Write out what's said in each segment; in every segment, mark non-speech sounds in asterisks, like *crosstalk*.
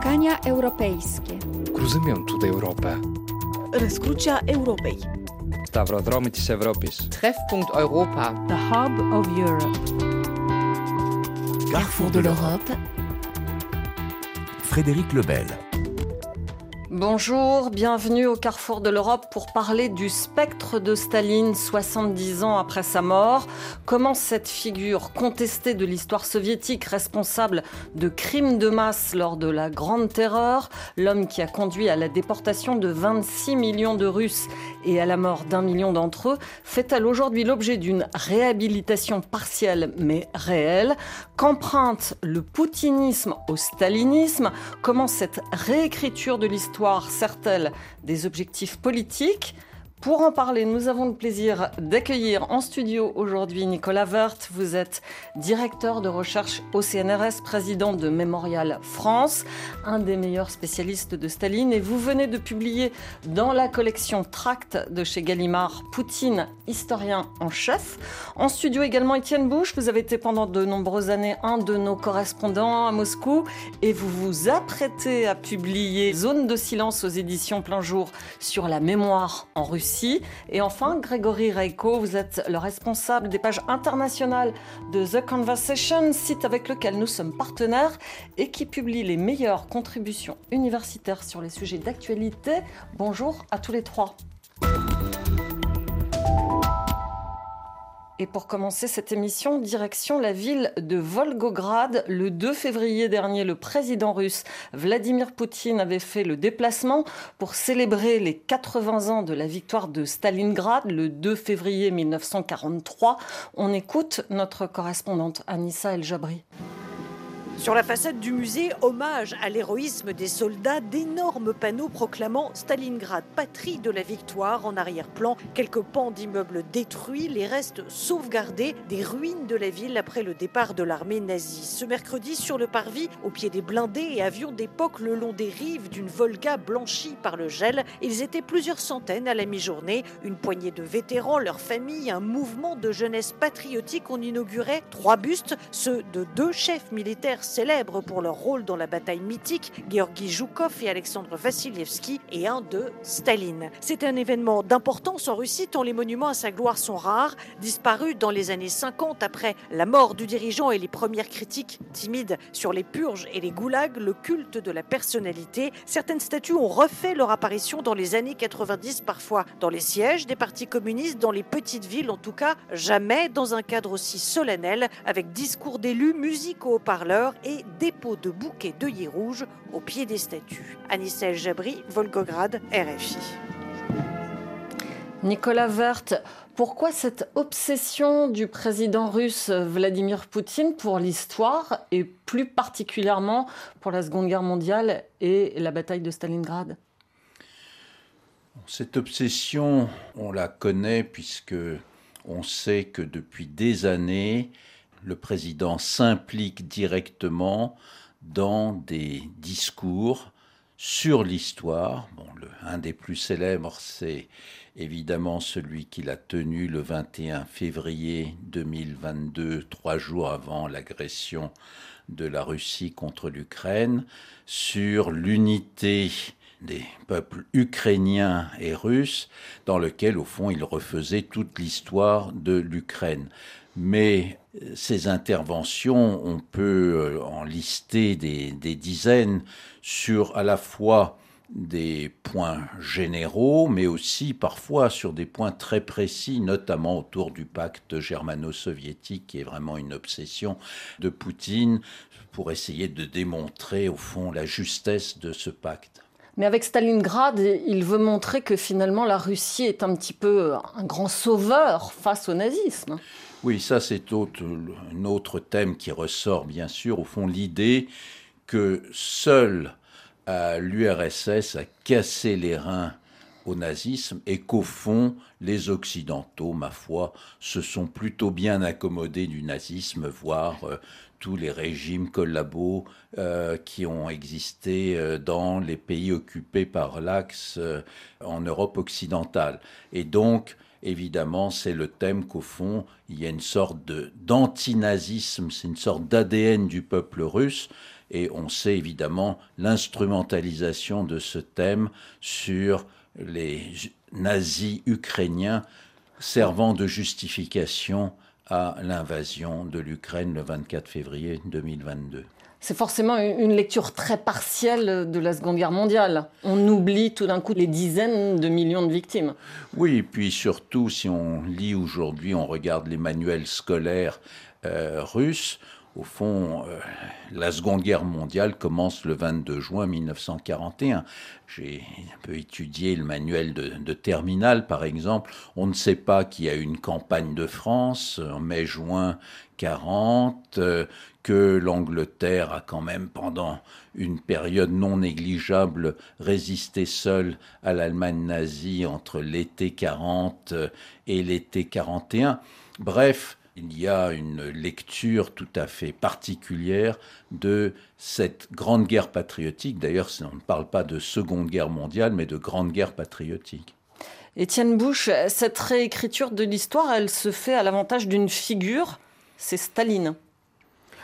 Spotkania europejskie. Rozumiem tutaj Europę. Rozkrucia Europej. Stavrodromy się w Treffpunkt Europa. The Hub of Europe. Carrefour de l'Europe. Frédéric Lebel. Bonjour, bienvenue au Carrefour de l'Europe pour parler du spectre de Staline 70 ans après sa mort. Comment cette figure contestée de l'histoire soviétique, responsable de crimes de masse lors de la Grande Terreur, l'homme qui a conduit à la déportation de 26 millions de Russes et à la mort d'un million d'entre eux, fait-elle aujourd'hui l'objet d'une réhabilitation partielle mais réelle? Qu'emprunte le poutinisme au stalinisme? Comment cette réécriture de l'histoire sert-elle des objectifs politiques pour en parler, nous avons le plaisir d'accueillir en studio aujourd'hui Nicolas Werth. Vous êtes directeur de recherche au CNRS, président de Mémorial France, un des meilleurs spécialistes de Staline. Et vous venez de publier dans la collection Tract de chez Gallimard, Poutine, historien en chef. En studio également Étienne Bouche. Vous avez été pendant de nombreuses années un de nos correspondants à Moscou et vous vous apprêtez à publier Zone de silence aux éditions plein jour sur la mémoire en Russie et enfin, Grégory Reiko, vous êtes le responsable des pages internationales de The Conversation, site avec lequel nous sommes partenaires et qui publie les meilleures contributions universitaires sur les sujets d'actualité. Bonjour à tous les trois. Et pour commencer cette émission, direction la ville de Volgograd. Le 2 février dernier, le président russe Vladimir Poutine avait fait le déplacement pour célébrer les 80 ans de la victoire de Stalingrad le 2 février 1943. On écoute notre correspondante Anissa El Jabri. Sur la façade du musée, hommage à l'héroïsme des soldats, d'énormes panneaux proclamant Stalingrad, patrie de la victoire en arrière-plan, quelques pans d'immeubles détruits, les restes sauvegardés des ruines de la ville après le départ de l'armée nazie. Ce mercredi, sur le parvis, au pied des blindés et avions d'époque le long des rives d'une Volga blanchie par le gel, ils étaient plusieurs centaines à la mi-journée, une poignée de vétérans, leurs familles, un mouvement de jeunesse patriotique. On inaugurait trois bustes, ceux de deux chefs militaires célèbres pour leur rôle dans la bataille mythique, Georgi Zhukov et Alexandre Vassilievski, et un de Staline. C'est un événement d'importance en Russie tant les monuments à sa gloire sont rares, disparus dans les années 50 après la mort du dirigeant et les premières critiques timides sur les purges et les goulags, le culte de la personnalité. Certaines statues ont refait leur apparition dans les années 90, parfois dans les sièges des partis communistes, dans les petites villes en tout cas, jamais dans un cadre aussi solennel, avec discours d'élus, musique au haut-parleurs et dépôt de bouquets d'œillets rouges au pied des statues. Anissel Jabri, Volgograd, RFI. Nicolas Vert, pourquoi cette obsession du président russe Vladimir Poutine pour l'histoire et plus particulièrement pour la Seconde Guerre mondiale et la bataille de Stalingrad? Cette obsession, on la connaît puisque on sait que depuis des années, le président s'implique directement dans des discours sur l'histoire. Un des plus célèbres, c'est évidemment celui qu'il a tenu le 21 février 2022, trois jours avant l'agression de la Russie contre l'Ukraine, sur l'unité des peuples ukrainiens et russes, dans lequel, au fond, il refaisait toute l'histoire de l'Ukraine mais euh, ces interventions, on peut euh, en lister des, dizaines sur à la fois des points généraux, mais aussi parfois sur des points très précis, notamment autour du pacte germano-soviétique, qui est vraiment une obsession de Poutine, pour essayer de démontrer au fond la justesse de ce pacte. Mais avec Stalingrad, il veut montrer que finalement la Russie est un petit peu un grand sauveur face au nazisme. Oui, ça c'est un autre thème qui ressort bien sûr, au fond l'idée que seul l'URSS a cassé les reins au nazisme et qu'au fond, les Occidentaux, ma foi, se sont plutôt bien accommodés du nazisme, voire euh, tous les régimes collabos euh, qui ont existé euh, dans les pays occupés par l'Axe en Europe occidentale. Et donc, évidemment, c'est le thème qu'au fond, il y a une sorte d'antinazisme, c'est une sorte d'ADN du peuple russe Et on sait évidemment l'instrumentalisation de ce thème sur les nazis ukrainiens servant de justification à l'invasion de l'Ukraine le 24 février 2022. C'est forcément une lecture très partielle de la Seconde Guerre mondiale. On oublie tout d'un coup les dizaines de millions de victimes. Oui, et puis surtout, si on lit aujourd'hui, on regarde les manuels scolaires euh, russes, au fond, euh, la Seconde Guerre mondiale commence le 22 juin 1941. J'ai un peu étudié le manuel de, Terminal, par exemple. On ne sait pas qu'il y a une campagne de France en mai-juin 40, euh, que l'Angleterre a quand même pendant une période non négligeable résisté seule à l'Allemagne nazie entre l'été 40 et l'été 41. Bref, il y a une lecture tout à fait particulière de cette grande guerre patriotique. D'ailleurs, on ne parle pas de seconde guerre mondiale, mais de grande guerre patriotique. Étienne Bouche, cette réécriture de l'histoire, elle se fait à l'avantage d'une figure, c'est Staline.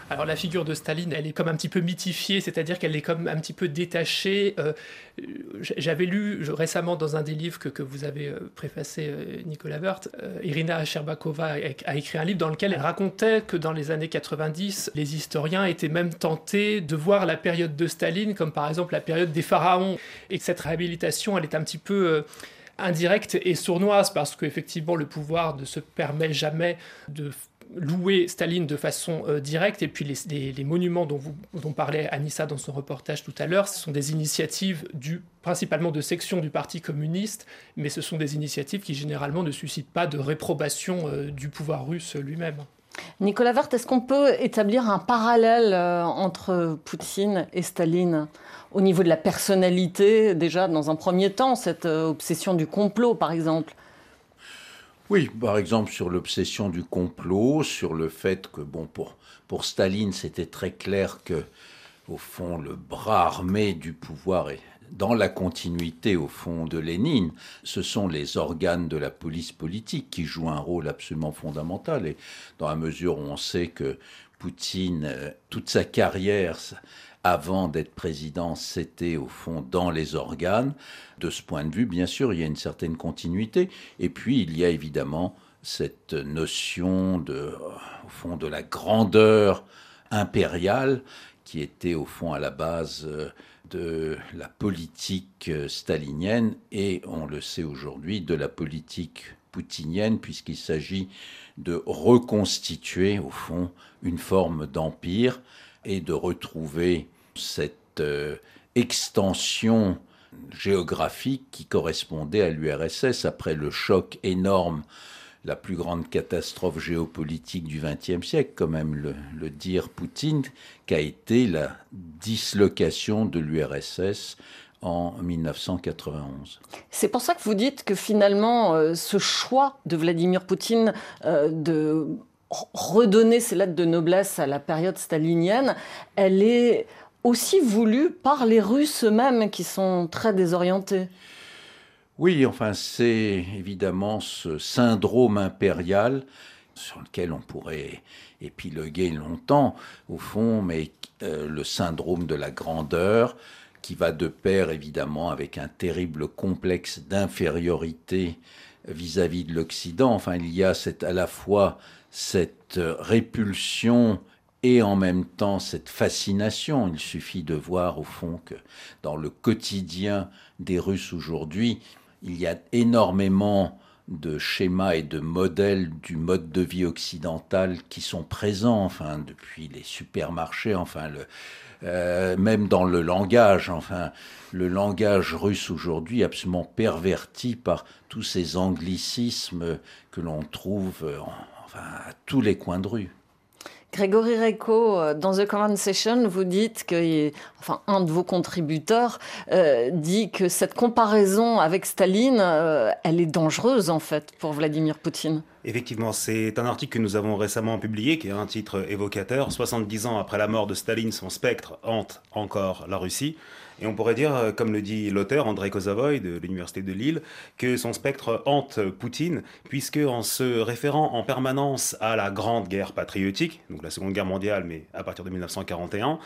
Alors la figure de Staline, elle est comme un petit peu mythifiée, c'est-à-dire qu'elle est comme un petit peu détachée. Euh, j'avais lu récemment dans un des livres que, vous avez euh, préfacé, euh, Nicolas Wirth, Irina Sherbakova a écrit un livre dans lequel elle racontait que dans les années 90, les historiens étaient même tentés de voir la période de Staline comme par exemple la période des pharaons, et que cette réhabilitation, elle est un petit peu indirecte et sournoise parce qu'effectivement le pouvoir ne se permet jamais de louer Staline de façon euh, directe, et puis les, monuments dont, vous, dont parlait Anissa dans son reportage tout à l'heure, ce sont des initiatives du, principalement de sections du Parti communiste, mais ce sont des initiatives qui généralement ne suscitent pas de réprobation euh, du pouvoir russe lui-même. Nicolas Vert, est-ce qu'on peut établir un parallèle euh, entre Poutine et Staline au niveau de la personnalité, déjà dans un premier temps, cette obsession du complot par exemple? Oui, par exemple sur l'obsession du complot, sur le fait que, bon, pour, pour Staline, c'était très clair que, au fond, le bras armé du pouvoir est dans la continuité, au fond, de Lénine, ce sont les organes de la police politique qui jouent un rôle absolument fondamental. Et dans la mesure où on sait que Poutine, euh, toute sa carrière, avant d'être président, c'était au fond dans les organes. De ce point de vue, bien sûr, il y a une certaine continuité. Et puis, il y a évidemment cette notion de, au fond, de la grandeur impériale qui était au fond à la base euh, de la politique euh, stalinienne et, on le sait aujourd'hui, de la politique poutinienne, puisqu'il s'agit de reconstituer, au fond, une forme d'empire et de retrouver cette euh, extension géographique qui correspondait à l'URSS après le choc énorme, la plus grande catastrophe géopolitique du XXe siècle, quand même le, dire Poutine, qu'a été la dislocation de l'URSS en 1991. C'est pour ça que vous dites que finalement, euh, ce choix de Vladimir Poutine euh, de redonner ses lettres de noblesse à la période stalinienne, elle est aussi voulu par les Russes eux-mêmes qui sont très désorientés. Oui, enfin c'est évidemment ce syndrome impérial sur lequel on pourrait épiloguer longtemps au fond, mais euh, le syndrome de la grandeur qui va de pair évidemment avec un terrible complexe d'infériorité vis-à-vis de l'Occident. Enfin, il y a cette, à la fois cette répulsion et en même temps cette fascination. Il suffit de voir au fond que dans le quotidien des Russes aujourd'hui, il y a énormément de schémas et de modèles du mode de vie occidental qui sont présents, enfin, depuis les supermarchés, enfin, le, euh, même dans le langage, enfin, le langage russe aujourd'hui absolument perverti par tous ces anglicismes que l'on trouve enfin, à tous les coins de rue. Grégory Reco, euh, dans The Command Session, vous dites que, enfin, un de vos contributeurs euh, dit que cette comparaison avec Staline, euh, elle est dangereuse en fait pour Vladimir Poutine. Effectivement, c'est un article que nous avons récemment publié, qui a un titre évocateur. 70 ans après la mort de Staline, son spectre hante encore la Russie. Et on pourrait dire, euh, comme le dit l'auteur André Kozavoy de l'Université de Lille, que son spectre hante Poutine, puisque en se référant en permanence à la Grande Guerre patriotique, donc la Seconde Guerre mondiale, mais à partir de 1941,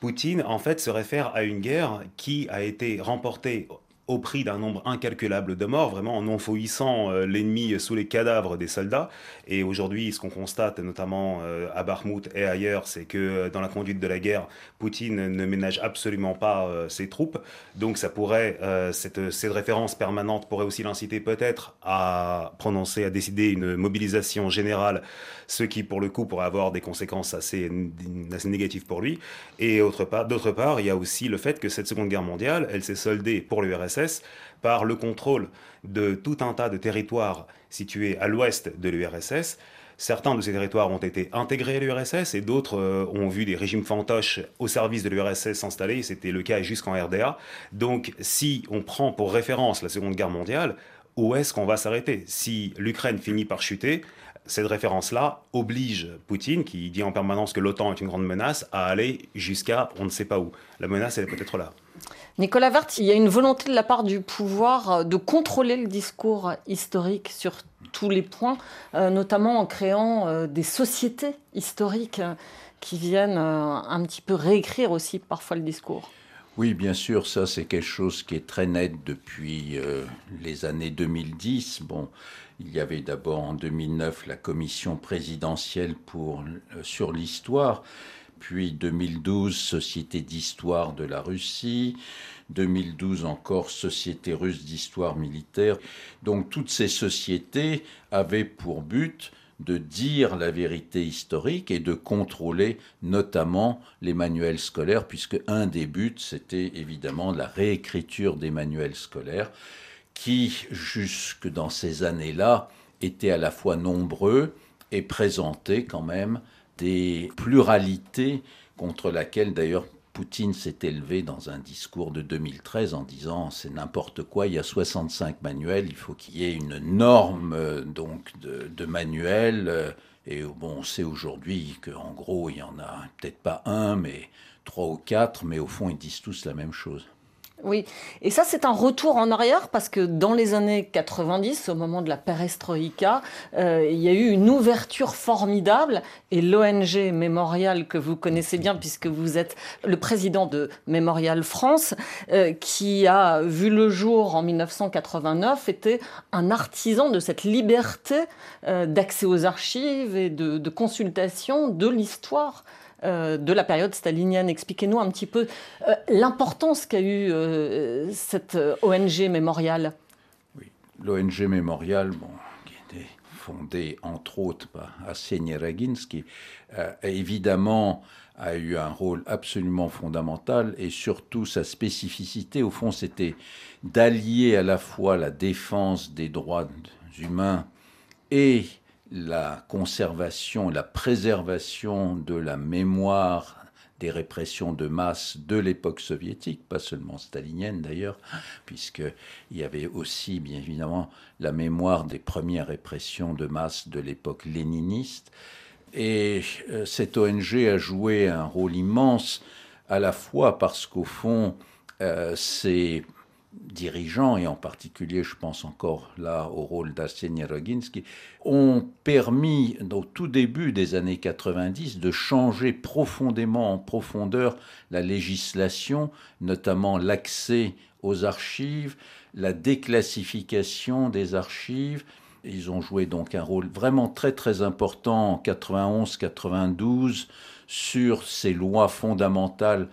Poutine, en fait, se réfère à une guerre qui a été remportée au prix d'un nombre incalculable de morts, vraiment en enfoïssant euh, l'ennemi sous les cadavres des soldats. Et aujourd'hui, ce qu'on constate, notamment euh, à Bakhmut et ailleurs, c'est que euh, dans la conduite de la guerre, Poutine ne ménage absolument pas ses troupes. Donc ça pourrait, cette, cette référence permanente pourrait aussi l'inciter peut-être à prononcer, à décider une mobilisation générale, ce qui pour le coup pourrait avoir des conséquences assez, assez négatives pour lui. Et d'autre part, il y a aussi le fait que cette Seconde Guerre mondiale, elle s'est soldée pour l'URSS par le contrôle de tout un tas de territoires situés à l'ouest de l'URSS. Certains de ces territoires ont été intégrés à l'URSS et d'autres euh, ont vu des régimes fantoches au service de l'URSS s'installer. C'était le cas jusqu'en RDA. Donc, si on prend pour référence la Seconde Guerre mondiale, où est-ce qu'on va s'arrêter? Si l'Ukraine finit par chuter, cette référence-là oblige Poutine, qui dit en permanence que l'OTAN est une grande menace, à aller jusqu'à on ne sait pas où. La menace, elle est peut-être là. Nicolas Vert, il y a une volonté de la part du pouvoir euh, de contrôler le discours historique sur tous les points, euh, notamment en créant euh, des sociétés historiques qui viennent un petit peu réécrire aussi parfois le discours. Oui, bien sûr, ça c'est quelque chose qui est très net depuis les années 2010. Bon, il y avait d'abord en 2009 la commission présidentielle pour, sur l'histoire puis 2012 Société d'histoire de la Russie, 2012 encore Société russe d'histoire militaire. Donc toutes ces sociétés avaient pour but de dire la vérité historique et de contrôler notamment les manuels scolaires, puisque un des buts, c'était évidemment la réécriture des manuels scolaires, qui, jusque dans ces années-là, étaient à la fois nombreux et présentaient quand même des pluralités contre laquelle d'ailleurs Poutine s'est élevé dans un discours de 2013 en disant c'est n'importe quoi, il y a 65 manuels, il faut qu'il y ait une norme euh, donc de, manuels. Euh, et bon, on sait aujourd'hui qu'en gros, il y en a peut-être pas un, mais trois ou quatre, mais au fond, ils disent tous la même chose. Oui, et ça c'est un retour en arrière parce que dans les années 90, au moment de la perestroïka, euh, il y a eu une ouverture formidable et l'ONG Mémorial que vous connaissez bien puisque vous êtes le président de Mémorial France, euh, qui a vu le jour en 1989, était un artisan de cette liberté euh, d'accès aux archives et de, de consultation de l'histoire euh, de la période stalinienne. Expliquez-nous un petit peu euh, l'importance qu'a eu euh, cette ONG mémoriale. Oui, l'ONG mémoriale, bon, qui était fondée entre autres par Arsenij Raginski, évidemment a eu un rôle absolument fondamental et surtout sa spécificité, au fond, c'était d'allier à la fois la défense des droits humains et la conservation, la préservation de la mémoire des répressions de masse de l'époque soviétique, pas seulement stalinienne d'ailleurs, puisqu'il y avait aussi bien évidemment la mémoire des premières répressions de masse de l'époque léniniste. Et euh, cette ONG a joué un rôle immense, à la fois parce qu'au fond, euh, c'est dirigeants, et en particulier je pense encore là au rôle d'Arseny Roginski, ont permis au tout début des années 90 de changer profondément en profondeur la législation, notamment l'accès aux archives, la déclassification des archives. Ils ont joué donc un rôle vraiment très très important en 91-92 sur ces lois fondamentales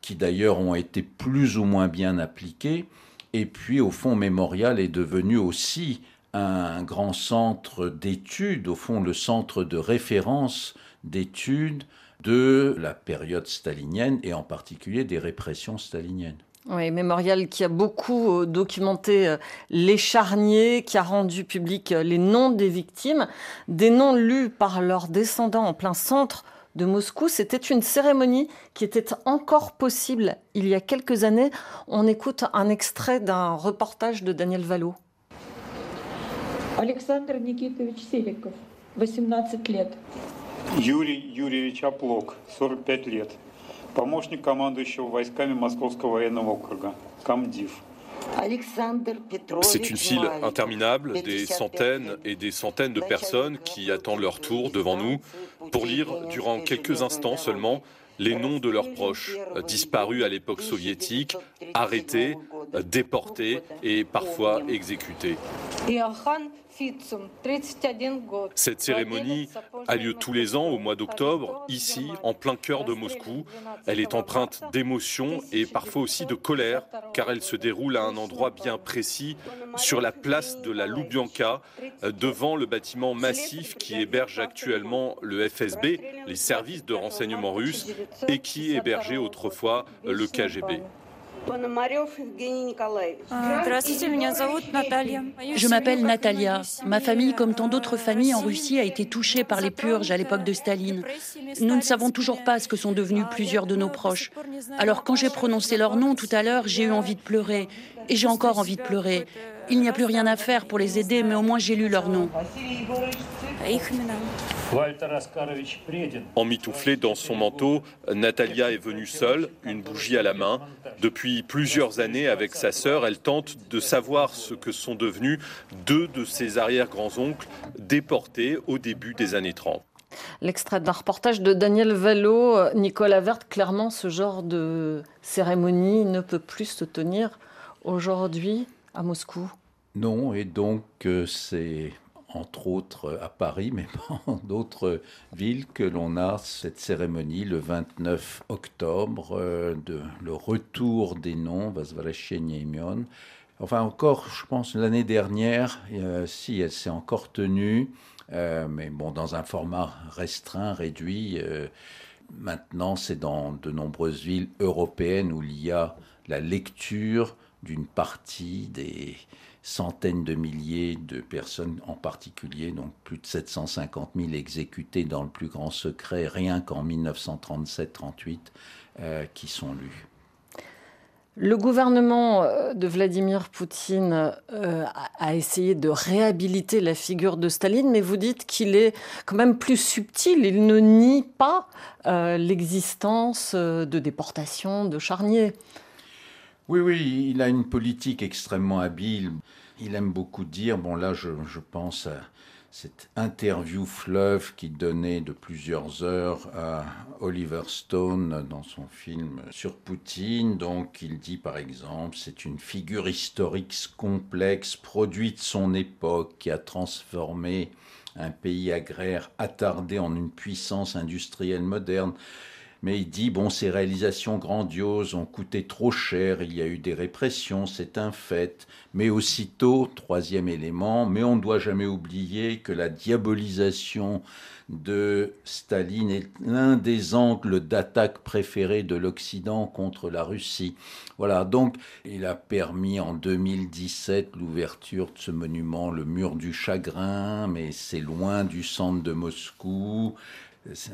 qui d'ailleurs ont été plus ou moins bien appliquées. Et puis, au fond, Mémorial est devenu aussi un grand centre d'études, au fond, le centre de référence d'études de la période stalinienne et en particulier des répressions staliniennes. Oui, Mémorial qui a beaucoup euh, documenté euh, les charniers, qui a rendu public euh, les noms des victimes, des noms lus par leurs descendants en plein centre de Moscou. C'était une cérémonie qui était encore possible il y a quelques années. On écoute un extrait d'un reportage de Daniel Valo. Alexandre Nikitovich Selikov, 18 лет. Юрий Юрьевич Оплок, 45 лет. Помощник командующего войсками Московского военного округа, комдив. C'est une file interminable, des centaines et des centaines de personnes qui attendent leur tour devant nous pour lire durant quelques instants seulement les noms de leurs proches, disparus à l'époque soviétique, arrêtés, déportés et parfois exécutés. Cette cérémonie a lieu tous les ans au mois d'octobre, ici, en plein cœur de Moscou. Elle est empreinte d'émotion et parfois aussi de colère, car elle se déroule à un endroit bien précis, sur la place de la Lubyanka, devant le bâtiment massif qui héberge actuellement le FSB, les services de renseignement russes, et qui hébergeait autrefois le KGB. Je m'appelle Natalia. Ma famille, comme tant d'autres familles en Russie, a été touchée par les purges à l'époque de Staline. Nous ne savons toujours pas ce que sont devenus plusieurs de nos proches. Alors quand j'ai prononcé leur nom tout à l'heure, j'ai eu envie de pleurer. Et j'ai encore envie de pleurer. Il n'y a plus rien à faire pour les aider, mais au moins j'ai lu leur nom. Emmitouflée dans son manteau, Natalia est venue seule, une bougie à la main. Depuis plusieurs années, avec sa sœur, elle tente de savoir ce que sont devenus deux de ses arrière-grands-oncles déportés au début des années 30. L'extrait d'un reportage de Daniel Valo, Nicolas Vert, clairement ce genre de cérémonie ne peut plus se tenir aujourd'hui à Moscou. Non, et donc euh, c'est entre autres à Paris, mais *laughs* pas d'autres villes, que l'on a cette cérémonie le 29 octobre, euh, de le retour des noms, Vasvalacheniemion. Enfin, encore, je pense, l'année dernière, euh, si elle s'est encore tenue, mais bon, dans un format restreint, réduit. maintenant, c'est dans de nombreuses villes européennes où il y a la lecture d'une partie des, centaines de milliers de personnes en particulier, donc plus de 750 000 exécutés dans le plus grand secret, rien qu'en 1937-38, euh, qui sont lus. Le gouvernement euh, de Vladimir Poutine euh, a essayé de réhabiliter la figure de Staline, mais vous dites qu'il est quand même plus subtil. Il ne nie pas l'existence de déportations, de charniers. Oui, oui, il a une politique extrêmement habile. Il aime beaucoup dire, bon là je, pense à cette interview fleuve qu'il donnait de plusieurs heures à Oliver Stone dans son film sur Poutine. Donc il dit par exemple, c'est une figure historique complexe, produite de son époque, qui a transformé un pays agraire attardé en une puissance industrielle moderne mais il dit, bon, ces réalisations grandioses ont coûté trop cher, il y a eu des répressions, c'est un fait, mais aussitôt, troisième élément, mais on ne doit jamais oublier que la diabolisation de Staline est l'un des angles d'attaque préférés de l'Occident contre la Russie. Voilà, donc il a permis en 2017 l'ouverture de ce monument, le mur du chagrin, mais c'est loin du centre de Moscou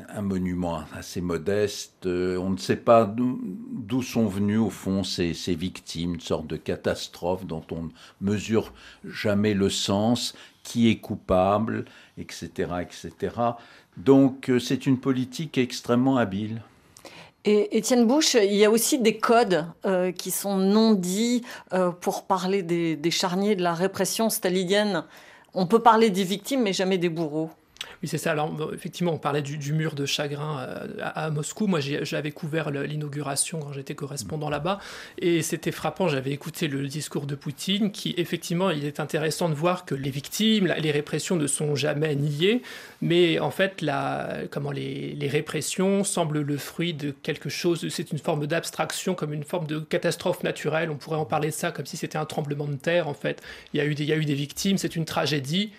un monument assez modeste. Euh, on ne sait pas d'où sont venues au fond ces, victimes, une sorte de catastrophe dont on ne mesure jamais le sens, qui est coupable, etc. etc. Donc euh, c'est une politique extrêmement habile. Et Étienne Bouche, il y a aussi des codes euh, qui sont non dits pour parler des, des charniers de la répression stalinienne. On peut parler des victimes, mais jamais des bourreaux. Oui, c'est ça. Alors, effectivement, on parlait du, mur de chagrin euh, à, Moscou. Moi, j'avais couvert l'inauguration quand j'étais correspondant là-bas. Et c'était frappant. J'avais écouté le discours de Poutine, qui, effectivement, il est intéressant de voir que les victimes, les répressions ne sont jamais niées. Mais en fait, la, comment les, répressions semblent le fruit de quelque chose. C'est une forme d'abstraction, comme une forme de catastrophe naturelle. On pourrait en parler de ça comme si c'était un tremblement de terre, en fait. Il y a eu des, il y a eu des victimes, c'est une tragédie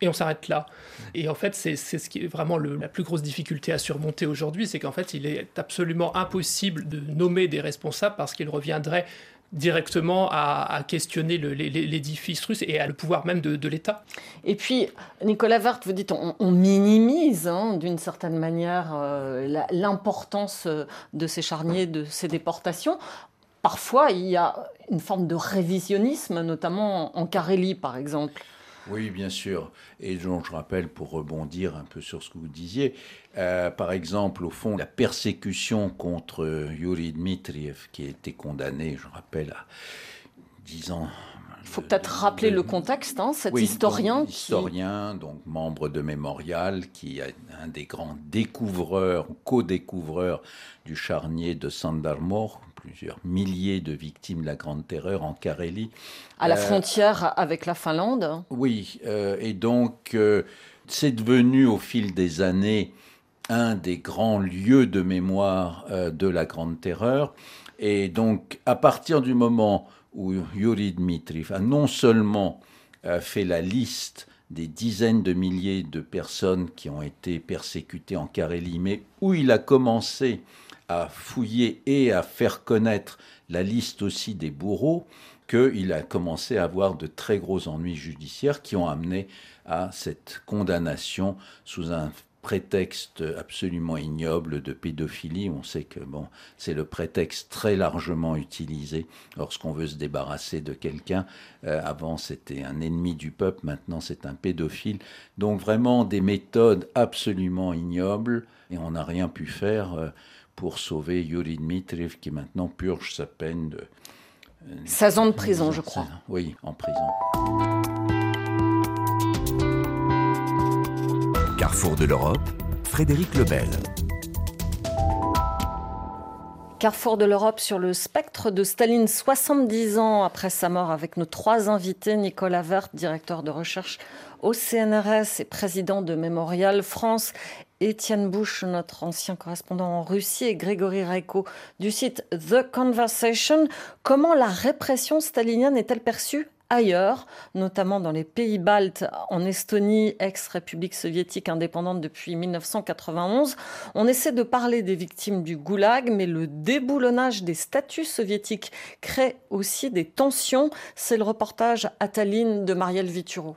et on s'arrête là. Et en fait, c'est ce qui est vraiment la plus grosse difficulté à surmonter aujourd'hui, c'est qu'en fait, il est absolument impossible de nommer des responsables parce qu'il reviendrait directement à, questionner l'édifice russe et à le pouvoir même de, l'État. Et puis, Nicolas Vart, vous dites, on, minimise hein, d'une certaine manière euh, l'importance euh, de ces charniers, de ces déportations. Parfois, il y a une forme de révisionnisme, notamment en Carélie, par exemple. Oui, bien sûr. Et donc, je rappelle, pour rebondir un peu sur ce que vous disiez, euh, par exemple, au fond, la persécution contre Yuri Dmitriev, qui a été condamné, je rappelle, à 10 ans Il faut peut-être rappeler le contexte, hein, cet historien. Donc, Historien, donc membre de Mémorial, qui est un des grands découvreurs, co-découvreurs du charnier de Sandarmor, plusieurs milliers de victimes de la Grande Terreur en Carélie. À la euh, frontière avec la Finlande Oui, euh, et donc euh, c'est devenu au fil des années un des grands lieux de mémoire de la Grande Terreur. Et donc, à partir du moment où Yuri Dmitriv a non seulement fait la liste des dizaines de milliers de personnes qui ont été persécutées en Carélie, mais où il a commencé à fouiller et à faire connaître la liste aussi des bourreaux, qu'il a commencé à avoir de très gros ennuis judiciaires qui ont amené à cette condamnation sous un prétexte absolument ignoble de pédophilie. On sait que bon, c'est le prétexte très largement utilisé lorsqu'on veut se débarrasser de quelqu'un. Euh, avant, c'était un ennemi du peuple, maintenant c'est un pédophile. Donc vraiment des méthodes absolument ignobles et on n'a rien pu faire. Euh, pour sauver Yuri Dmitriev qui maintenant purge sa peine de... 16 ans de prison, je crois. Oui, en prison. Carrefour de l'Europe, Frédéric Lebel. Carrefour de l'Europe sur le spectre de Staline 70 ans après sa mort avec nos trois invités, Nicolas Vert, directeur de recherche au CNRS et président de Mémorial France, Étienne Bouche, notre ancien correspondant en Russie, et Grégory Raiko du site The Conversation. Comment la répression stalinienne est-elle perçue ailleurs, notamment dans les pays baltes, en Estonie, ex-république soviétique indépendante depuis 1991. On essaie de parler des victimes du goulag, mais le déboulonnage des statuts soviétiques crée aussi des tensions. C'est le reportage à Tallinn de Marielle Vituro.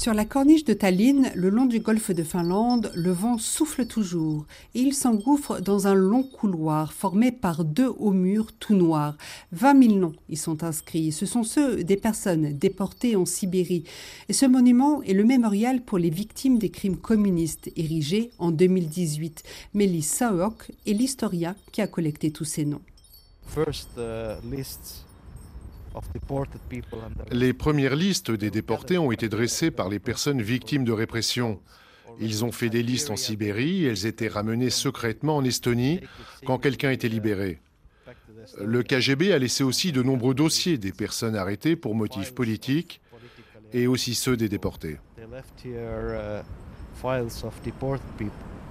Sur la corniche de Tallinn, le long du golfe de Finlande, le vent souffle toujours et il s'engouffre dans un long couloir formé par deux hauts murs tout noirs. 20 000 noms y sont inscrits. Ce sont ceux des personnes déportées en Sibérie. Et ce monument est le mémorial pour les victimes des crimes communistes érigé en 2018. Mélis Saok est l'historien qui a collecté tous ces noms. Uh, les premières listes des déportés ont été dressées par les personnes victimes de répression. Ils ont fait des listes en Sibérie, elles étaient ramenées secrètement en Estonie quand quelqu'un était libéré. Le KGB a laissé aussi de nombreux dossiers des personnes arrêtées pour motifs politiques et aussi ceux des déportés.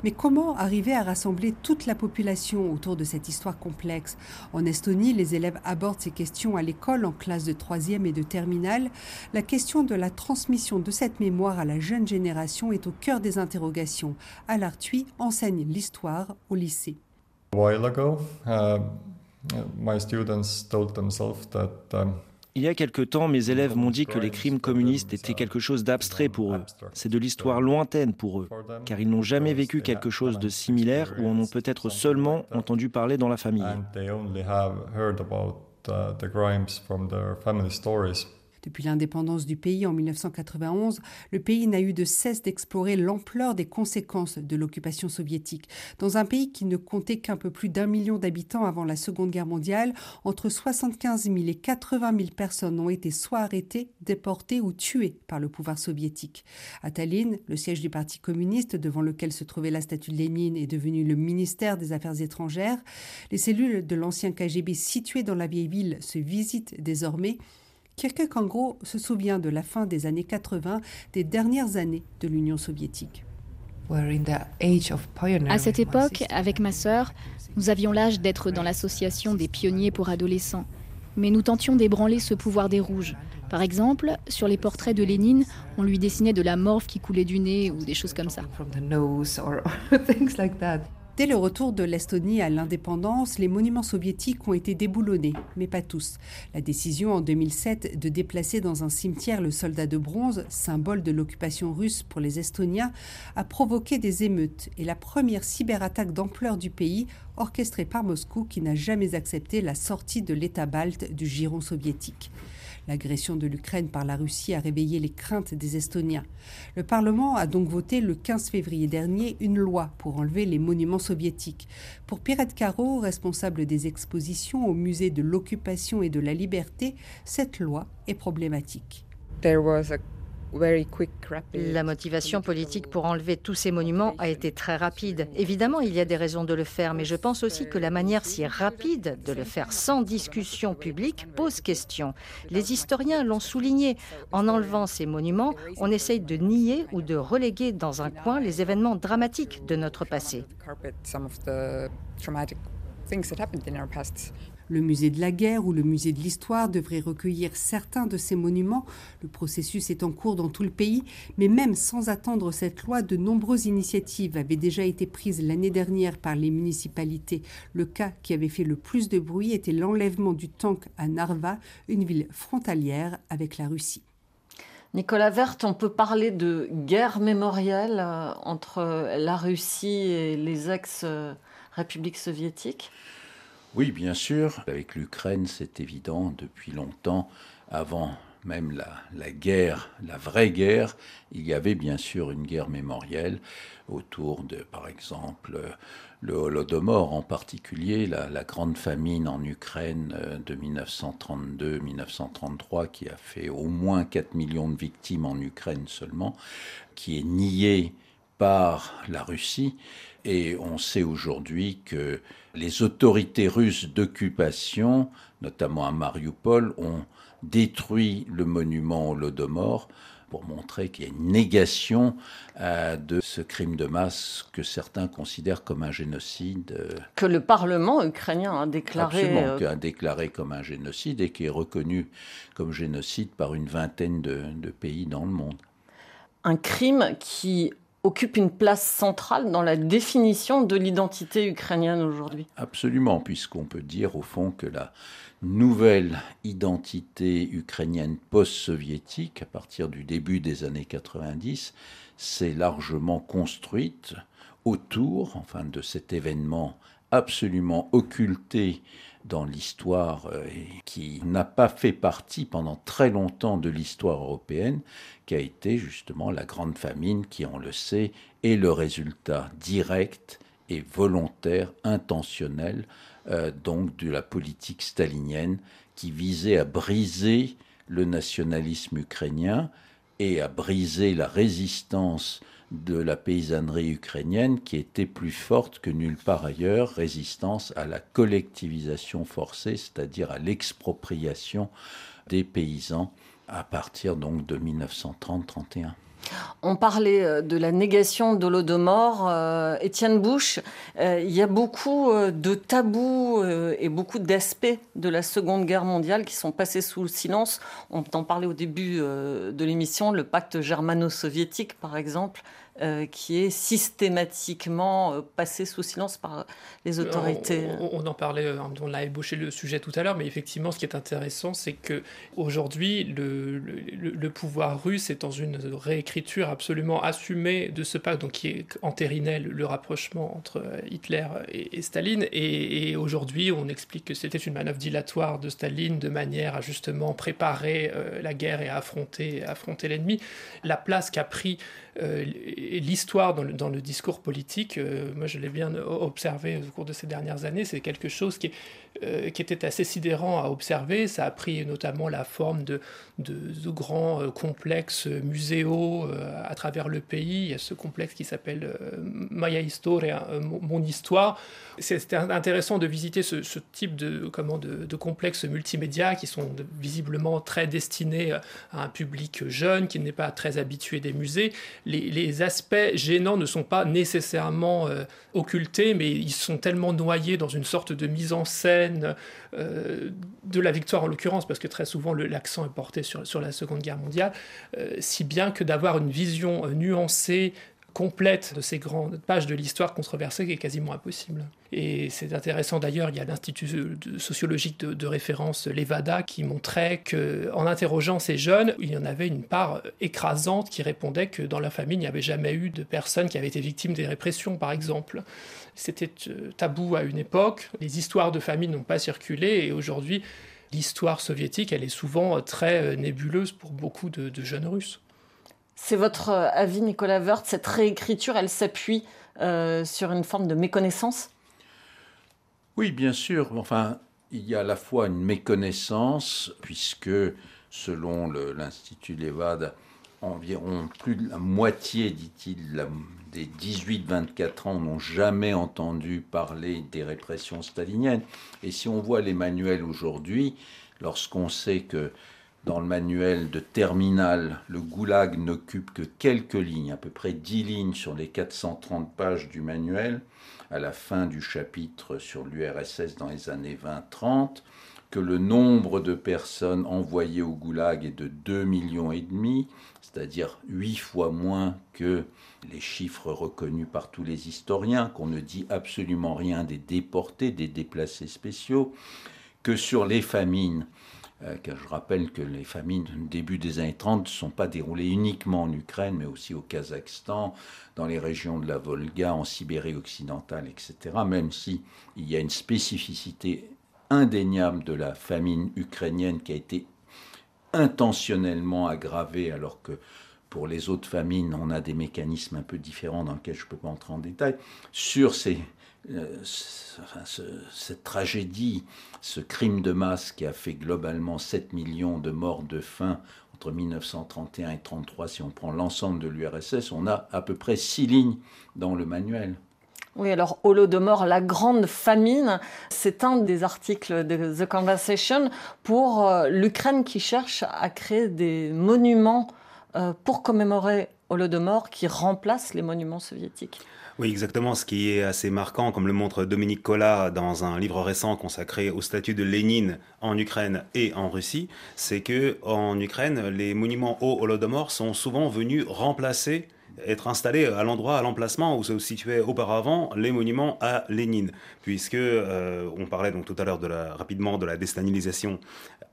Mais comment arriver à rassembler toute la population autour de cette histoire complexe? En Estonie, les élèves abordent ces questions à l'école en classe de troisième et de terminale. La question de la transmission de cette mémoire à la jeune génération est au cœur des interrogations. Alartui enseigne l'histoire au lycée. Uh, my students told themselves that um, il y a quelque temps, mes élèves m'ont dit que les crimes communistes étaient quelque chose d'abstrait pour eux. C'est de l'histoire lointaine pour eux, car ils n'ont jamais vécu quelque chose de similaire ou en ont peut-être seulement entendu parler dans la famille. Depuis l'indépendance du pays en 1991, le pays n'a eu de cesse d'explorer l'ampleur des conséquences de l'occupation soviétique. Dans un pays qui ne comptait qu'un peu plus d'un million d'habitants avant la Seconde Guerre mondiale, entre 75 000 et 80 000 personnes ont été soit arrêtées, déportées ou tuées par le pouvoir soviétique. À Tallinn, le siège du Parti communiste, devant lequel se trouvait la statue de Lénine, est devenu le ministère des Affaires étrangères. Les cellules de l'ancien KGB situées dans la vieille ville se visitent désormais Kierkegaard se souvient de la fin des années 80, des dernières années de l'Union soviétique. À cette époque, avec ma sœur, nous avions l'âge d'être dans l'association des pionniers pour adolescents. Mais nous tentions d'ébranler ce pouvoir des rouges. Par exemple, sur les portraits de Lénine, on lui dessinait de la morve qui coulait du nez ou des choses comme ça. *laughs* Dès le retour de l'Estonie à l'indépendance, les monuments soviétiques ont été déboulonnés, mais pas tous. La décision en 2007 de déplacer dans un cimetière le soldat de bronze, symbole de l'occupation russe pour les Estoniens, a provoqué des émeutes et la première cyberattaque d'ampleur du pays, orchestrée par Moscou qui n'a jamais accepté la sortie de l'État balte du giron soviétique. L'agression de l'Ukraine par la Russie a réveillé les craintes des Estoniens. Le Parlement a donc voté le 15 février dernier une loi pour enlever les monuments soviétiques. Pour Pirette Caro, responsable des expositions au musée de l'occupation et de la liberté, cette loi est problématique. La motivation politique pour enlever tous ces monuments a été très rapide. Évidemment, il y a des raisons de le faire, mais je pense aussi que la manière si rapide de le faire sans discussion publique pose question. Les historiens l'ont souligné. En enlevant ces monuments, on essaye de nier ou de reléguer dans un coin les événements dramatiques de notre passé. Le musée de la guerre ou le musée de l'histoire devraient recueillir certains de ces monuments. Le processus est en cours dans tout le pays, mais même sans attendre cette loi, de nombreuses initiatives avaient déjà été prises l'année dernière par les municipalités. Le cas qui avait fait le plus de bruit était l'enlèvement du tank à Narva, une ville frontalière avec la Russie. Nicolas Vert, on peut parler de guerre mémorielle euh, entre la Russie et les ex-républiques soviétiques oui, bien sûr. Avec l'Ukraine, c'est évident depuis longtemps. Avant même la, guerre, la vraie guerre, il y avait bien sûr une guerre mémorielle autour de, par exemple, le Holodomor en particulier, la, grande famine en Ukraine euh, de 1932-1933 qui a fait au moins 4 millions de victimes en Ukraine seulement, qui est niée par la Russie. Et on sait aujourd'hui que les autorités russes d'occupation, notamment à Mariupol, ont détruit le monument Holodomor pour montrer qu'il y a une négation euh, de ce crime de masse que certains considèrent comme un génocide. Euh, que le Parlement ukrainien a déclaré. Absolument, euh, a déclaré comme un génocide et qui est reconnu comme génocide par une vingtaine de pays dans le monde. Un crime qui occupe une place centrale dans la définition de l'identité ukrainienne aujourd'hui. Absolument, puisqu'on peut dire au fond que la nouvelle identité ukrainienne post-soviétique, à partir du début des années 90, s'est largement construite autour enfin, de cet événement absolument occulté dans l'histoire euh, qui n'a pas fait partie pendant très longtemps de l'histoire européenne, qui a été justement la grande famine qui, on le sait, est le résultat direct et volontaire, intentionnel, euh, donc de la politique stalinienne qui visait à briser le nationalisme ukrainien et à briser la résistance de la paysannerie ukrainienne qui était plus forte que nulle part ailleurs, résistance à la collectivisation forcée, c'est-à-dire à, l'expropriation des paysans à partir donc de 1930-31. On parlait euh, de la négation de l'Odomor. Euh, Étienne Bouche, euh, il y a beaucoup de tabous et beaucoup d'aspects de la Seconde Guerre mondiale qui sont passés sous le silence. On en parlait au début de l'émission, le pacte germano-soviétique par exemple. Euh, qui est systématiquement euh, passé sous silence par les autorités. On, en parlait, euh, on a ébauché le sujet tout à l'heure, mais effectivement, ce qui est intéressant, c'est que aujourd'hui, le, le, pouvoir russe est dans une réécriture absolument assumée de ce pacte, donc qui entérinait le, rapprochement entre Hitler et, Staline. Et, aujourd'hui, on explique que c'était une manœuvre dilatoire de Staline de manière à justement préparer la guerre et à affronter, affronter l'ennemi. La place qu'a pris euh, l'histoire dans le, discours politique, euh, moi je l'ai bien observé au cours de ces dernières années, c'est quelque chose qui, euh, qui, était assez sidérant à observer. Ça a pris notamment la forme de, de, grands complexes muséaux à travers le pays. Il y a ce complexe qui s'appelle Maya Historia, mon histoire. C'était intéressant de visiter ce, type de, comment, de, complexes multimédia qui sont visiblement très destinés à un public jeune qui n'est pas très habitué des musées les, aspects gênants ne sont pas nécessairement euh, occultés, mais ils sont tellement noyés dans une sorte de mise en scène euh, de la victoire en l'occurrence, parce que très souvent l'accent est porté sur, la Seconde Guerre mondiale, euh, si bien que d'avoir une vision nuancée complète de ces grandes pages de l'histoire controversée qui est quasiment impossible. Et c'est intéressant d'ailleurs, il y a l'Institut sociologique de, référence l'EVADA qui montrait qu'en interrogeant ces jeunes, il y en avait une part écrasante qui répondait que dans la famille, il n'y avait jamais eu de personnes qui avaient été victimes des répressions, par exemple. C'était euh, tabou à une époque, les histoires de famille n'ont pas circulé et aujourd'hui, l'histoire soviétique, elle est souvent très nébuleuse pour beaucoup de, jeunes Russes. C'est votre avis, Nicolas Wirth, cette réécriture, elle s'appuie sur une forme de méconnaissance? Oui, bien sûr. Enfin, il y a à la fois une méconnaissance, puisque selon l'Institut Levad, environ plus de la moitié, dit-il, des 18-24 ans n'ont jamais entendu parler des répressions staliniennes. Et si on voit les manuels aujourd'hui, lorsqu'on sait que dans le manuel de terminal, le goulag n'occupe que quelques lignes, à peu près 10 lignes sur les 430 pages du manuel, à la fin du chapitre sur l'URSS dans les années 20-30, que le nombre de personnes envoyées au goulag est de 2 millions et demi, c'est-à-dire 8 fois moins que les chiffres reconnus par tous les historiens, qu'on ne dit absolument rien des déportés, des déplacés spéciaux, que sur les famines, car je rappelle que les famines du début des années 30 ne sont pas déroulées uniquement en Ukraine, mais aussi au Kazakhstan, dans les régions de la Volga, en Sibérie occidentale, etc., même si il y a une spécificité indéniable de la famine ukrainienne qui a été intentionnellement aggravée alors que pour les autres famines, on a des mécanismes un peu différents dans lesquels je ne peux pas entrer en détail, sur ces, euh, cette tragédie, ce crime de masse qui a fait globalement 7 millions de morts de faim entre 1931 et 1933, si on prend l'ensemble de l'URSS, on a à peu près 6 lignes dans le manuel. Oui, alors Holodomor, la grande famine, c'est un des articles de The Conversation pour euh, l'Ukraine qui cherche à créer des monuments euh, pour commémorer Holodomor qui remplacent les monuments soviétiques. Oui, exactement. Ce qui est assez marquant, comme le montre Dominique Collat dans un livre récent consacré au statut de Lénine en Ukraine et en Russie, c'est que en Ukraine, les monuments au Holodomor sont souvent venus remplacer être installé à l'endroit, à l'emplacement où se situaient auparavant les monuments à Lénine, puisque euh, on parlait donc tout à l'heure de la, rapidement de la déstalinisation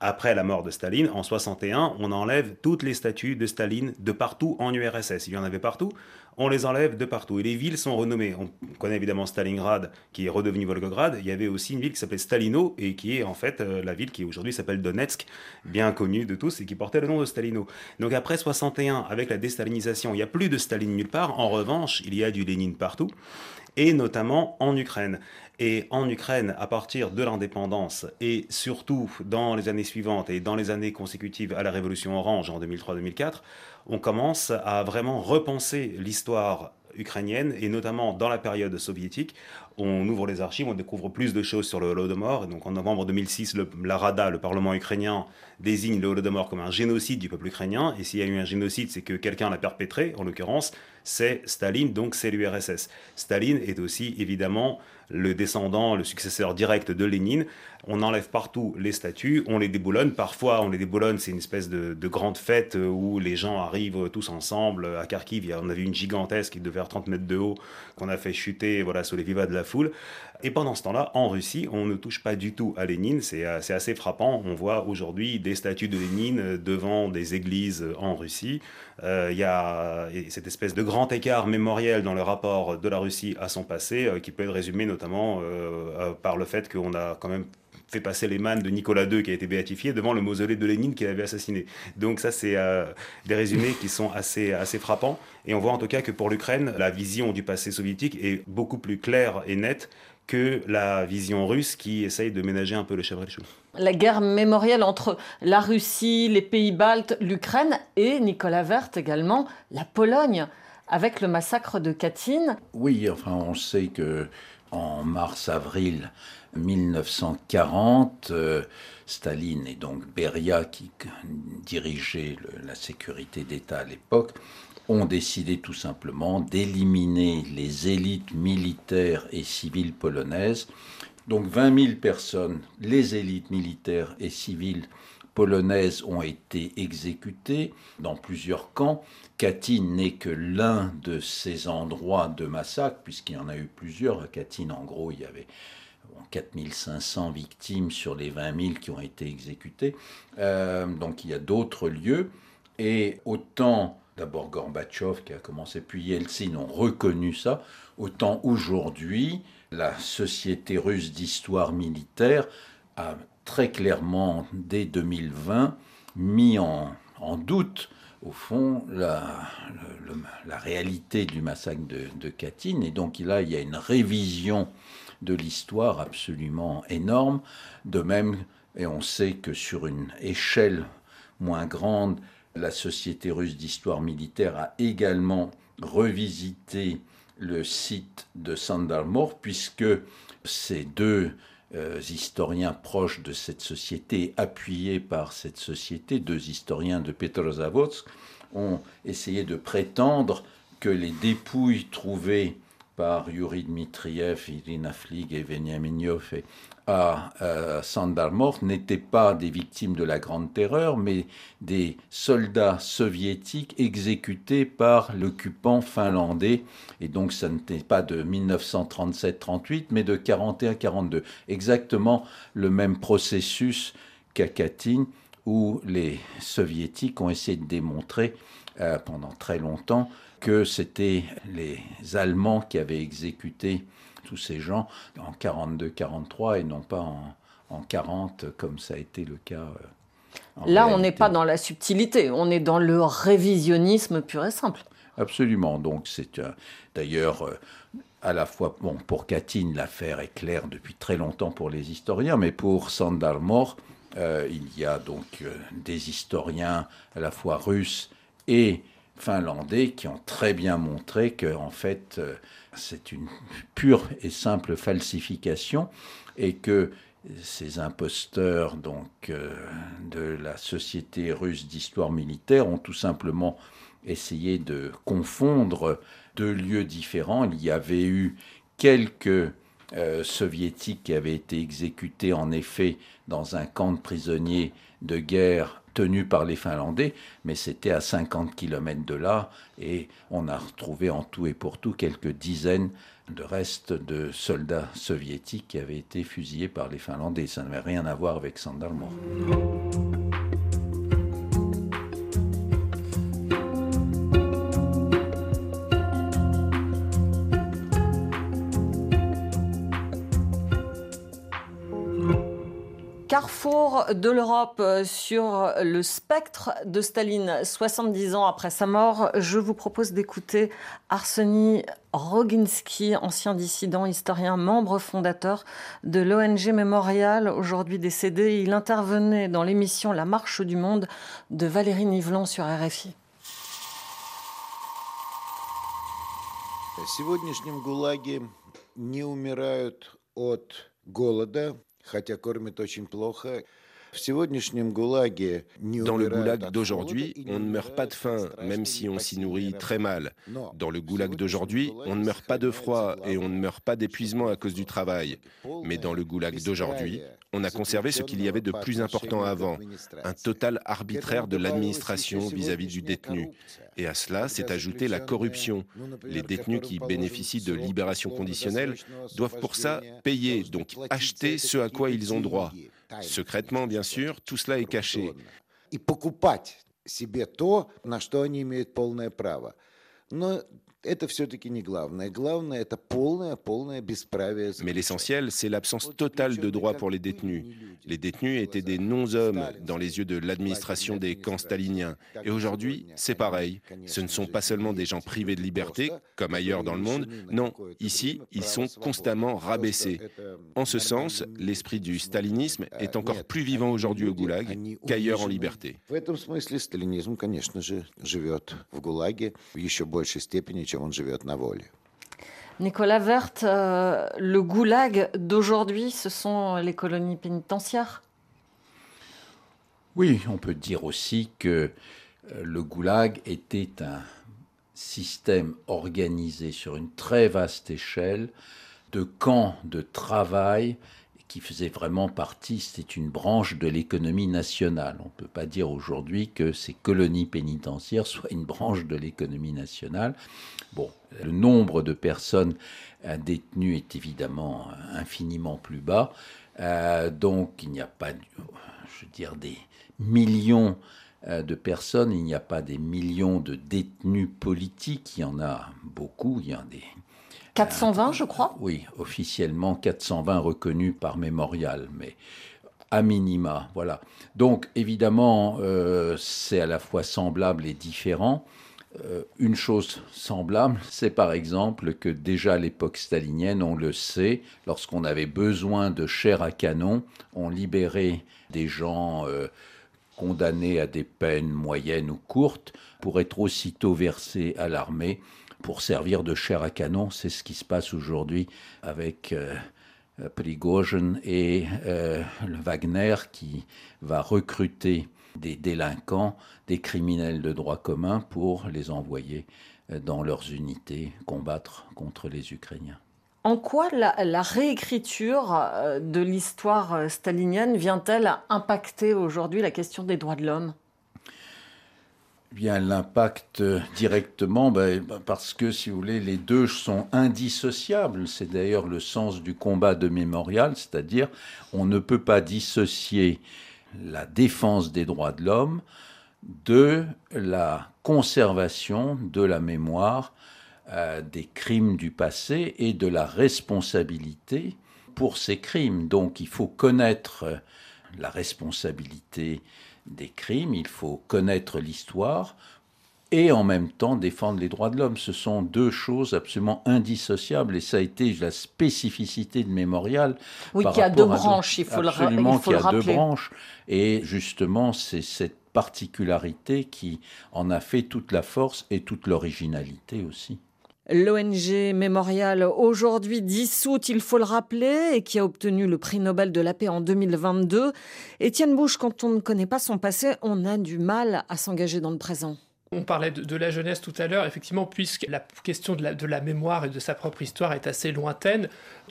après la mort de Staline. En 61, on enlève toutes les statues de Staline de partout en URSS. Il y en avait partout on les enlève de partout. Et les villes sont renommées. On connaît évidemment Stalingrad, qui est redevenu Volgograd. Il y avait aussi une ville qui s'appelait Stalino, et qui est en fait euh, la ville qui aujourd'hui s'appelle Donetsk, bien connue de tous, et qui portait le nom de Stalino. Donc après 61, avec la déstalinisation, il n'y a plus de Staline nulle part. En revanche, il y a du Lénine partout, et notamment en Ukraine. Et en Ukraine, à partir de l'indépendance, et surtout dans les années suivantes et dans les années consécutives à la révolution orange en 2003-2004, on commence à vraiment repenser l'histoire ukrainienne et notamment dans la période soviétique. On ouvre les archives, on découvre plus de choses sur le Holodomor. Et donc en novembre 2006, le, la Rada, le Parlement ukrainien, désigne le Holodomor comme un génocide du peuple ukrainien. Et s'il y a eu un génocide, c'est que quelqu'un l'a perpétré. En l'occurrence, c'est Staline, donc c'est l'URSS. Staline est aussi évidemment le descendant, le successeur direct de Lénine. On enlève partout les statues, on les déboulonne. Parfois, on les déboulonne, c'est une espèce de, grande fête où les gens arrivent tous ensemble. À Kharkiv, on a vu une gigantesque qui devait faire 30 mètres de haut, qu'on a fait chuter voilà, sous les vivas de la foule. Et pendant ce temps-là, en Russie, on ne touche pas du tout à Lénine. C'est assez frappant. On voit aujourd'hui des statues de Lénine devant des églises en Russie. Euh, il y a cette espèce de grand écart mémoriel dans le rapport de la Russie à son passé euh, qui peut être résumé notamment euh, par le fait qu'on a quand même fait passer les mannes de Nicolas II qui a été béatifié devant le mausolée de Lénine qu'il avait assassiné. Donc ça, c'est des résumés qui sont assez, assez frappants. Et on voit en tout cas que pour l'Ukraine, la vision du passé soviétique est beaucoup plus claire et nette que la vision russe qui essaye de ménager un peu le chèvre et le chou. La guerre mémorielle entre la Russie, les pays baltes, l'Ukraine et, Nicolas Vert également, la Pologne, avec le massacre de Katyn. Oui, enfin on sait que en mars-avril 1940, euh, Staline et donc Beria, qui dirigeait la sécurité d'État à l'époque, ont décidé tout simplement d'éliminer les élites militaires et civiles polonaises. Donc 20 000 personnes, les élites militaires et civiles polonaises ont été exécutées dans plusieurs camps. Katyn n'est que l'un de ces endroits de massacre, puisqu'il y en a eu plusieurs. À Katyn, en gros, il y avait 4500 victimes sur les 20 000 qui ont été exécutées. Euh, donc il y a d'autres lieux. Et autant d'abord Gorbatchev qui a commencé, puis Yeltsin ont reconnu ça, autant aujourd'hui, la Société russe d'histoire militaire a très clairement, dès 2020, mis en, doute, au fond, la, réalité du massacre de, de Katyn. Et donc là, il y a une révision de l'histoire absolument énorme. De même, et on sait que sur une échelle moins grande, la Société russe d'histoire militaire a également revisité le site de Sandarmor, puisque ces deux euh, historiens proches de cette société, appuyés par cette société, deux historiens de Petrozavodsk, ont essayé de prétendre que les dépouilles trouvées par Yuri Dmitriev, Irina Flig et Veniamin à euh, n'étaient pas des victimes de la Grande Terreur, mais des soldats soviétiques exécutés par l'occupant finlandais. Et donc, ça n'était pas de 1937-38, mais de 41-42. Exactement le même processus qu'à Katyn, où les soviétiques ont essayé de démontrer euh, pendant très longtemps que c'était les Allemands qui avaient exécuté tous ces gens en 42-43 et non pas en, en, 40 comme ça a été le cas. Euh, Là, on n'est pas dans la subtilité, on est dans le révisionnisme pur et simple. Absolument. Donc c'est d'ailleurs euh, à la fois, bon, pour Katyn, l'affaire est claire depuis très longtemps pour les historiens, mais pour Sandarmor, euh, il y a donc des historiens à la fois russes et finlandais qui ont très bien montré que en fait euh, c'est une pure et simple falsification et que ces imposteurs donc euh, de la société russe d'histoire militaire ont tout simplement essayé de confondre deux lieux différents. Il y avait eu quelques euh, soviétiques qui avaient été exécutés en effet dans un camp de prisonniers de guerre tenu par les Finlandais, mais c'était à 50 km de là, et on a retrouvé en tout et pour tout quelques dizaines de restes de soldats soviétiques qui avaient été fusillés par les Finlandais. Ça n'avait rien à voir avec Sandalmor. carrefour de l'Europe euh, sur le spectre de Staline 70 ans après sa mort, je vous propose d'écouter Arseny Roginski, ancien dissident, historien, membre fondateur de l'ONG Mémorial, aujourd'hui décédé. Il intervenait dans l'émission La Marche du Monde de Valérie Nivelon sur RFI. Сегодняшнем ГУЛАГе не умирают от голода, хотя кормят очень плохо. Dans le goulag d'aujourd'hui, on ne meurt pas de faim, même si on s'y nourrit très mal. Dans le goulag d'aujourd'hui, on ne meurt pas de froid et on ne meurt pas d'épuisement à cause du travail. Mais dans le goulag d'aujourd'hui, on a conservé ce qu'il y avait de plus important avant, un total arbitraire de l'administration vis-à-vis du détenu. Et à cela s'est ajoutée la corruption. Les détenus qui bénéficient de libération conditionnelle doivent pour ça payer, donc acheter ce à quoi ils ont droit. Secrètement, bien sûr, tout cela est caché. Mais l'essentiel, c'est l'absence totale de droits pour les détenus. Les détenus étaient des non-hommes dans les yeux de l'administration des camps staliniens. Et aujourd'hui, c'est pareil. Ce ne sont pas seulement des gens privés de liberté, comme ailleurs dans le monde. Non, ici, ils sont constamment rabaissés. En ce sens, l'esprit du stalinisme est encore plus vivant aujourd'hui au goulag qu'ailleurs en liberté. Nicolas Vert, euh, le goulag d'aujourd'hui, ce sont les colonies pénitentiaires? Oui, on peut dire aussi que euh, le goulag était un système organisé sur une très vaste échelle de camps de travail qui faisait vraiment partie, c'était une branche de l'économie nationale. On ne peut pas dire aujourd'hui que ces colonies pénitentiaires soient une branche de l'économie nationale. Bon, le nombre de personnes détenues est évidemment infiniment plus bas, euh, donc il n'y a pas, je veux dire, des millions euh, de personnes, il n'y a pas des millions de détenus politiques, il y en a beaucoup, il y en a des 420, je crois Oui, officiellement 420 reconnus par Mémorial, mais à minima. Voilà. Donc évidemment, euh, c'est à la fois semblable et différent. Euh, une chose semblable, c'est par exemple que déjà à l'époque stalinienne, on le sait, lorsqu'on avait besoin de chair à canon, on libérait des gens euh, condamnés à des peines moyennes ou courtes pour être aussitôt versés à l'armée pour servir de chair à canon. C'est ce qui se passe aujourd'hui avec euh, Prigozhin et euh, Wagner qui va recruter des délinquants, des criminels de droit commun pour les envoyer euh, dans leurs unités combattre contre les Ukrainiens. En quoi la, réécriture de l'histoire stalinienne vient-elle impacter aujourd'hui la question des droits de l'homme? Bien l'impact directement ben, parce que si vous voulez les deux sont indissociables c'est d'ailleurs le sens du combat de mémorial c'est-à-dire on ne peut pas dissocier la défense des droits de l'homme de la conservation de la mémoire euh, des crimes du passé et de la responsabilité pour ces crimes. Donc il faut connaître la responsabilité des crimes, il faut connaître l'histoire et en même temps défendre les droits de l'homme. Ce sont deux choses absolument indissociables et ça a été la spécificité de Mémorial. Oui, qui a deux branches, il faut le, absolument, il a deux branches. Et justement, c'est cette particularité qui en a fait toute la force et toute l'originalité aussi. L'ONG Mémorial, aujourd'hui dissoute, il faut le rappeler, et qui a obtenu le prix Nobel de la paix en 2022. Étienne Bouche, quand on ne connaît pas son passé, on a du mal à s'engager dans le présent. On parlait de, la jeunesse tout à l'heure, effectivement, puisque la question de la, mémoire et de sa propre histoire est assez lointaine.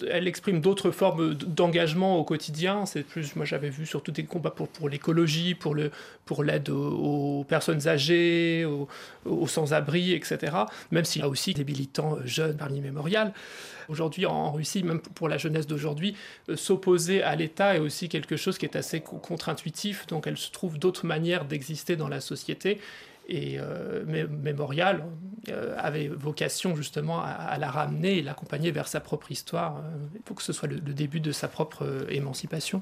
Elle exprime d'autres formes d'engagement au quotidien. C'est plus, moi j'avais vu surtout des combats pour, l'écologie, pour l'aide aux, personnes âgées, aux, sans-abri, etc. Même s'il y a aussi des militants jeunes par l'immémorial. Aujourd'hui, en Russie, même pour la jeunesse d'aujourd'hui, euh, s'opposer à l'État est aussi quelque chose qui est assez contre-intuitif. Donc elle se trouve d'autres manières d'exister dans la société et euh, Mémorial euh, avait vocation justement à, la ramener et l'accompagner vers sa propre histoire, euh, pour que ce soit le, début de sa propre émancipation.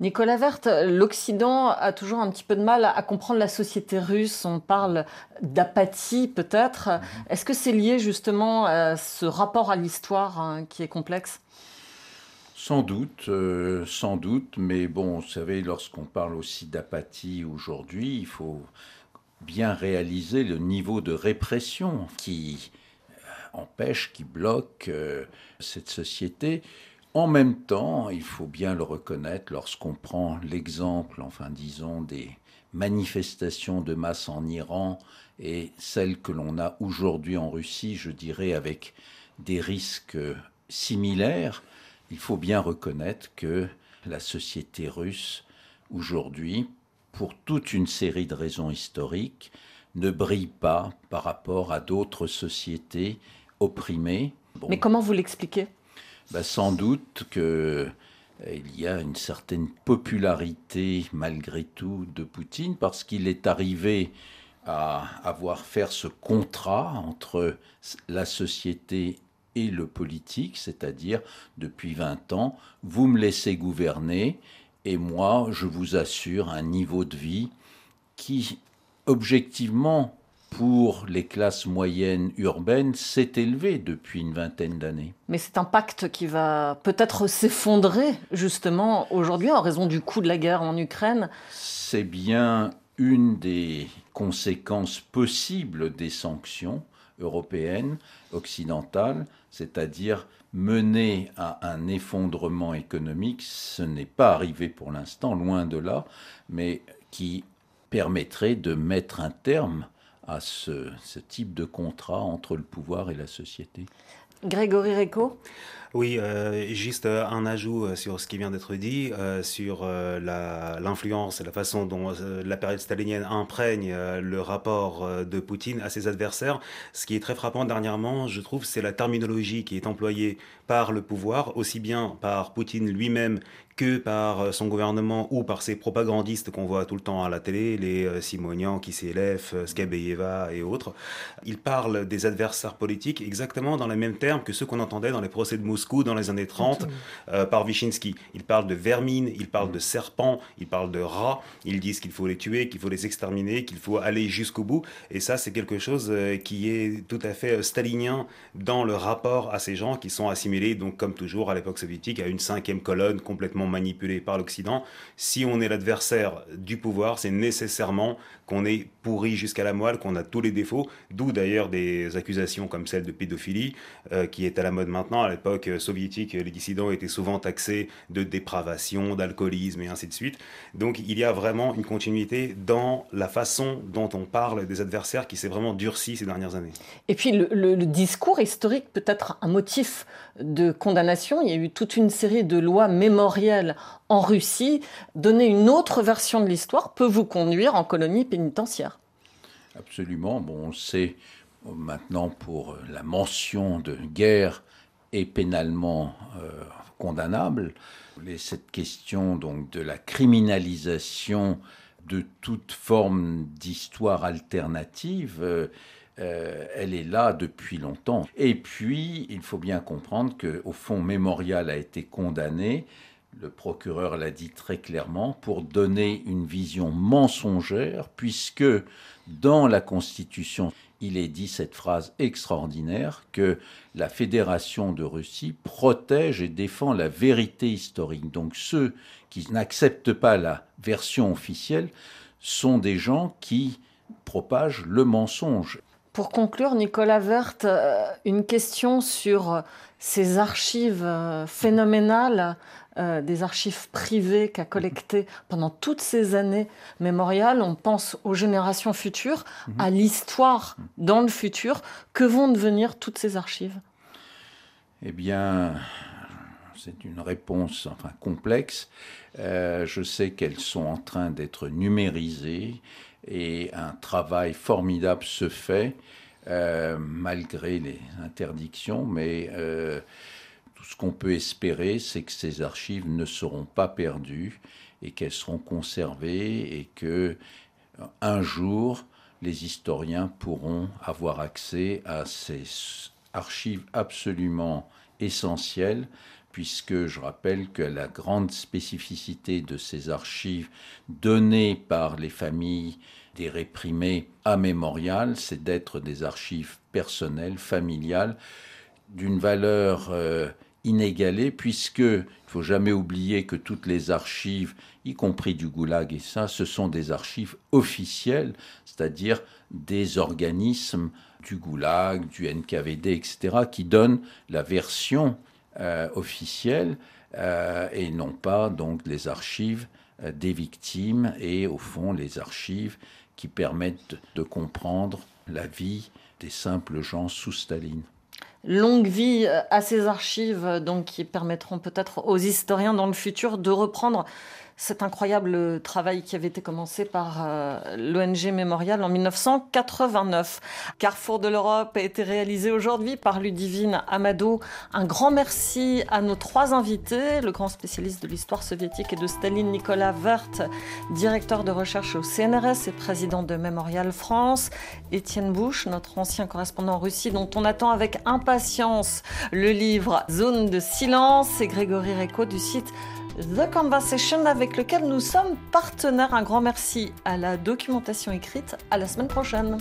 Nicolas Vert, l'Occident a toujours un petit peu de mal à comprendre la société russe. On parle d'apathie peut-être. Mm-hmm. Est-ce que c'est lié justement à ce rapport à l'histoire hein, qui est complexe? Sans doute, sans doute, mais bon, vous savez, lorsqu'on parle aussi d'apathie aujourd'hui, il faut bien réaliser le niveau de répression qui euh, empêche, qui bloque euh, cette société. En même temps, il faut bien le reconnaître, lorsqu'on prend l'exemple, enfin disons, des manifestations de masse en Iran et celles que l'on a aujourd'hui en Russie, je dirais avec des risques similaires, il faut bien reconnaître que la société russe aujourd'hui pour toute une série de raisons historiques, ne brille pas par rapport à d'autres sociétés opprimées. Mais comment vous l'expliquez? Ben, Sans doute qu'il euh, y a une certaine popularité malgré tout de Poutine parce qu'il est arrivé à avoir faire ce contrat entre la société et le politique, c'est-à-dire depuis 20 ans, vous me laissez gouverner et moi, je vous assure un niveau de vie qui, objectivement, pour les classes moyennes urbaines, s'est élevé depuis une vingtaine d'années. Mais c'est un pacte qui va peut-être s'effondrer, justement, aujourd'hui, en raison du coût de la guerre en Ukraine. C'est bien une des conséquences possibles des sanctions européennes, occidentales, c'est-à-dire mener à un effondrement économique, ce n'est pas arrivé pour l'instant, loin de là, mais qui permettrait de mettre un terme à ce, type de contrat entre le pouvoir et la société. Grégory Reco oui, euh, juste euh, un ajout euh, sur ce qui vient d'être dit, sur l'influence et la façon dont la période stalinienne imprègne le rapport de Poutine à ses adversaires. Ce qui est très frappant dernièrement, je trouve, c'est la terminologie qui est employée par le pouvoir, aussi bien par Poutine lui-même que par euh, son gouvernement ou par ses propagandistes qu'on voit tout le temps à la télé, les euh, Simonian, Kiselev, euh, Skabeyeva et autres. Il parle des adversaires politiques exactement dans les mêmes termes que ceux qu'on entendait dans les procès de Moscou dans les années 30 euh, par Wyszynski. Il parle de vermine, il parle de serpents, il parle de rats. Ils disent qu'il faut les tuer, qu'il faut les exterminer, qu'il faut aller jusqu'au bout. Et ça, c'est quelque chose qui est tout à fait stalinien dans le rapport à ces gens qui sont assimilés, donc comme toujours à l'époque soviétique, à une cinquième colonne complètement manipulée par l'Occident. Si on est l'adversaire du pouvoir, c'est nécessairement qu'on est pourri jusqu'à la moelle, qu'on a tous les défauts, d'où d'ailleurs des accusations comme celle de pédophilie, euh, qui est à la mode maintenant. À l'époque soviétique, les dissidents étaient souvent taxés de dépravation, d'alcoolisme et ainsi de suite. Donc il y a vraiment une continuité dans la façon dont on parle des adversaires qui s'est vraiment durci ces dernières années. Et puis le, le discours historique peut être un motif de condamnation. Il y a eu toute une série de lois mémorielles en Russie. Donner une autre version de l'histoire peut vous conduire en colonie pénitentiaire. Absolument. Bon, on sait maintenant pour la mention de guerre est pénalement euh, condamnable. Et cette question donc de la criminalisation de toute forme d'histoire alternative, euh, euh, elle est là depuis longtemps. Et puis, il faut bien comprendre qu'au fond, Mémorial a été condamné, le procureur l'a dit très clairement, pour donner une vision mensongère, puisque dans la Constitution, il est dit cette phrase extraordinaire que la Fédération de Russie protège et défend la vérité historique. Donc ceux qui n'acceptent pas la version officielle sont des gens qui propagent le mensonge. Pour conclure, Nicolas Vert, euh, une question sur euh, ces archives euh, des archives privées qu'a collectées pendant toutes ces années mémoriales. On pense aux générations futures, mhm. à l'histoire dans le futur. Que vont devenir toutes ces archives? Eh bien, c'est une réponse enfin complexe. je sais qu'elles sont en train d'être numérisées et un travail formidable se fait euh, malgré les interdictions, mais euh, ce qu'on peut espérer, c'est que ces archives ne seront pas perdues et qu'elles seront conservées et que un jour les historiens pourront avoir accès à ces archives absolument essentielles puisque je rappelle que la grande spécificité de ces archives données par les familles des réprimés à mémorial, c'est d'être des archives personnelles, familiales, d'une valeur euh, inégalée, puisque il faut jamais oublier que toutes les archives, y compris du Goulag et ça, ce sont des archives officielles, c'est-à-dire des organismes du Goulag, du NKVD, etc., qui donnent la version euh, officielles euh, et non pas donc les archives euh, des victimes et au fond les archives qui permettent de comprendre la vie des simples gens sous Staline longue vie à ces archives, donc qui permettront peut-être aux historiens dans le futur de reprendre cet incroyable travail qui avait été commencé par euh, l'ONG Mémorial en 1989. Carrefour de l'Europe a été réalisé aujourd'hui par Ludivine Amadou. Un grand merci à nos trois invités, le grand spécialiste de l'histoire soviétique et de Staline Nicolas Vert, directeur de recherche au CNRS et président de Mémorial France, Étienne Bouche, notre ancien correspondant en Russie dont on attend avec impatience le livre Zone de silence et Grégory Réco du site The Conversation avec lequel nous sommes partenaires. Un grand merci à la documentation écrite. À la semaine prochaine.